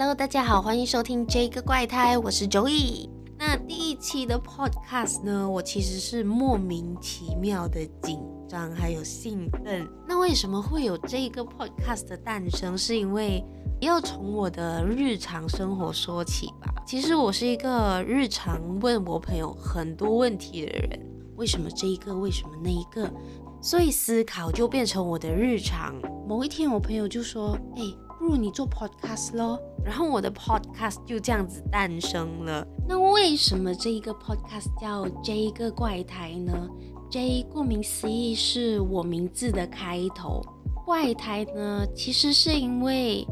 Hello，大家好，欢迎收听这个怪胎，我是 Joey。那第一期的 Podcast 呢，我其实是莫名其妙的紧张还有兴奋。那为什么会有这个 Podcast 的诞生？是因为要从我的日常生活说起吧。其实我是一个日常问我朋友很多问题的人，为什么这一个，为什么那一个，所以思考就变成我的日常。某一天，我朋友就说：“哎。”不如你做 podcast 咯，然后我的 podcast 就这样子诞生了。那为什么这一个 podcast 叫这个怪胎呢？J 顾名思义是我名字的开头。怪胎呢，其实是因为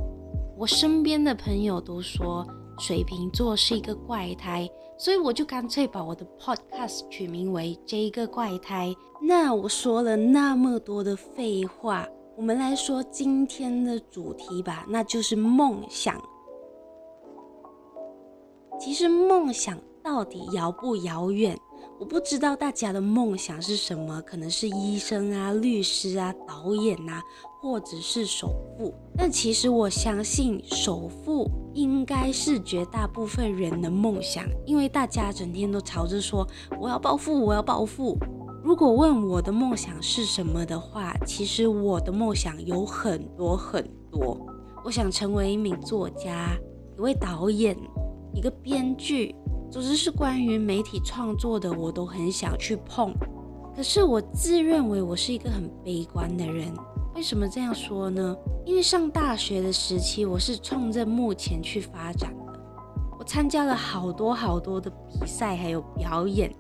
我身边的朋友都说水瓶座是一个怪胎，所以我就干脆把我的 podcast 取名为这个怪胎。那我说了那么多的废话。我们来说今天的主题吧，那就是梦想。其实梦想到底遥不遥远？我不知道大家的梦想是什么，可能是医生啊、律师啊、导演啊，或者是首富。但其实我相信，首富应该是绝大部分人的梦想，因为大家整天都吵着说我要暴富，我要暴富。如果问我的梦想是什么的话，其实我的梦想有很多很多。我想成为一名作家，一位导演，一个编剧，总之是关于媒体创作的，我都很想去碰。可是我自认为我是一个很悲观的人。为什么这样说呢？因为上大学的时期，我是冲着目前去发展的。我参加了好多好多的比赛，还有表演。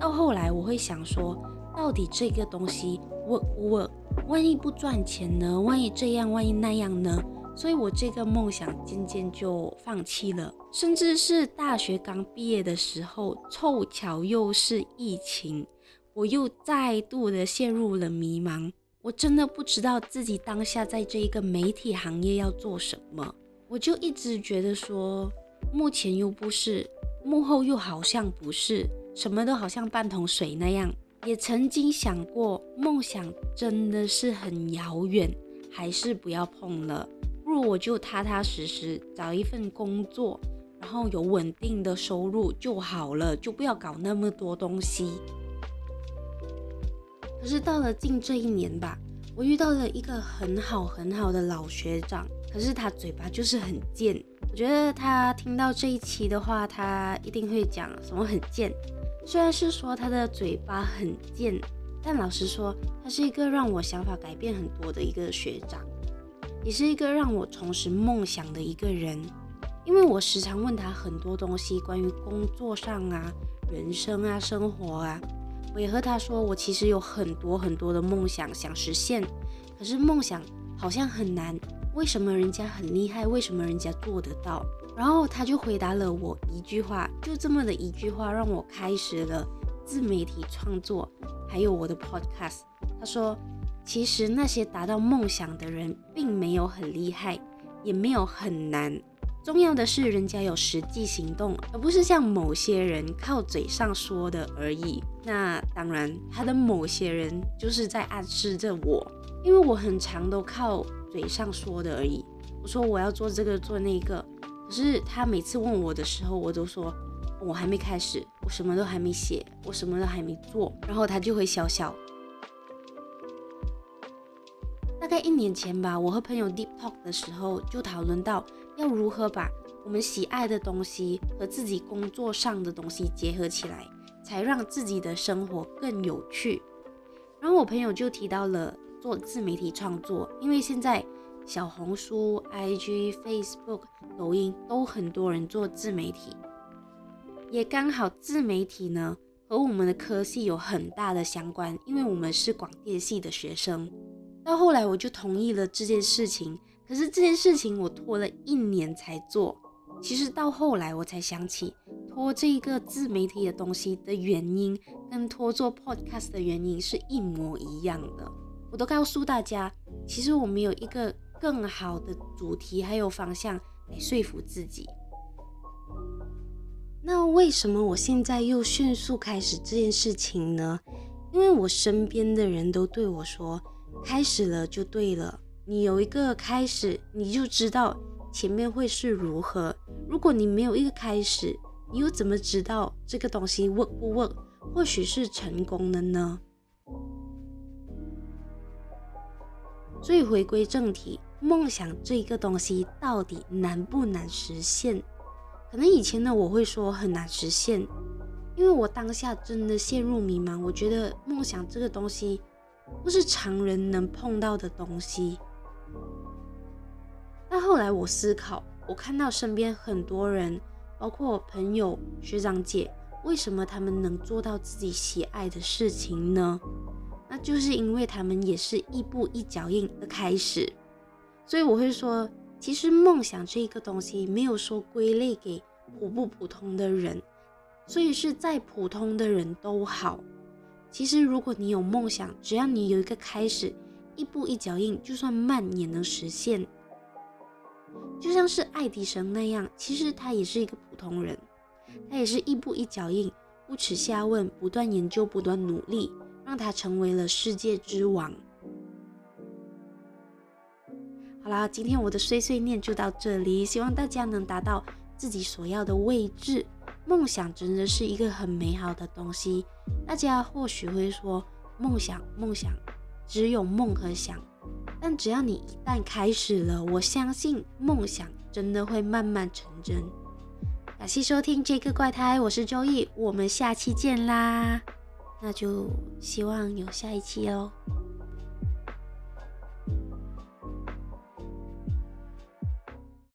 到后来，我会想说。到底这个东西 work 不 work？万一不赚钱呢？万一这样，万一那样呢？所以我这个梦想渐渐就放弃了。甚至是大学刚毕业的时候，凑巧又是疫情，我又再度的陷入了迷茫。我真的不知道自己当下在这一个媒体行业要做什么。我就一直觉得说，目前又不是，幕后又好像不是，什么都好像半桶水那样。也曾经想过，梦想真的是很遥远，还是不要碰了。不如我就踏踏实实找一份工作，然后有稳定的收入就好了，就不要搞那么多东西。可是到了近这一年吧，我遇到了一个很好很好的老学长，可是他嘴巴就是很贱。我觉得他听到这一期的话，他一定会讲什么很贱。虽然是说他的嘴巴很贱，但老实说，他是一个让我想法改变很多的一个学长，也是一个让我重拾梦想的一个人。因为我时常问他很多东西，关于工作上啊、人生啊、生活啊，我也和他说，我其实有很多很多的梦想想实现，可是梦想好像很难。为什么人家很厉害？为什么人家做得到？然后他就回答了我一句话，就这么的一句话，让我开始了自媒体创作，还有我的 podcast。他说，其实那些达到梦想的人，并没有很厉害，也没有很难，重要的是人家有实际行动，而不是像某些人靠嘴上说的而已。那当然，他的某些人就是在暗示着我，因为我很常都靠。嘴上说的而已。我说我要做这个做那个，可是他每次问我的时候，我都说我还没开始，我什么都还没写，我什么都还没做。然后他就会笑笑。大概一年前吧，我和朋友 deep talk 的时候，就讨论到要如何把我们喜爱的东西和自己工作上的东西结合起来，才让自己的生活更有趣。然后我朋友就提到了。做自媒体创作，因为现在小红书、IG、Facebook、抖音都很多人做自媒体，也刚好自媒体呢和我们的科系有很大的相关，因为我们是广电系的学生。到后来我就同意了这件事情，可是这件事情我拖了一年才做。其实到后来我才想起，拖这个自媒体的东西的原因，跟拖做 Podcast 的原因是一模一样的。我都告诉大家，其实我们有一个更好的主题还有方向来说服自己。那为什么我现在又迅速开始这件事情呢？因为我身边的人都对我说，开始了就对了。你有一个开始，你就知道前面会是如何。如果你没有一个开始，你又怎么知道这个东西 work 不 work？或许是成功的呢？所以回归正题，梦想这一个东西到底难不难实现？可能以前呢我会说很难实现，因为我当下真的陷入迷茫。我觉得梦想这个东西不是常人能碰到的东西。但后来我思考，我看到身边很多人，包括我朋友、学长姐，为什么他们能做到自己喜爱的事情呢？那就是因为他们也是一步一脚印的开始。所以我会说，其实梦想这个东西没有说归类给普不普通的人，所以是再普通的人都好。其实如果你有梦想，只要你有一个开始，一步一脚印，就算慢也能实现。就像是爱迪生那样，其实他也是一个普通人，他也是一步一脚印，不耻下问，不断研究，不断努力，让他成为了世界之王。好啦，今天我的碎碎念就到这里，希望大家能达到自己所要的位置。梦想真的是一个很美好的东西，大家或许会说，梦想，梦想，只有梦和想。但只要你一旦开始了，我相信梦想真的会慢慢成真。感谢收听这个怪胎，我是周易，我们下期见啦！那就希望有下一期哦。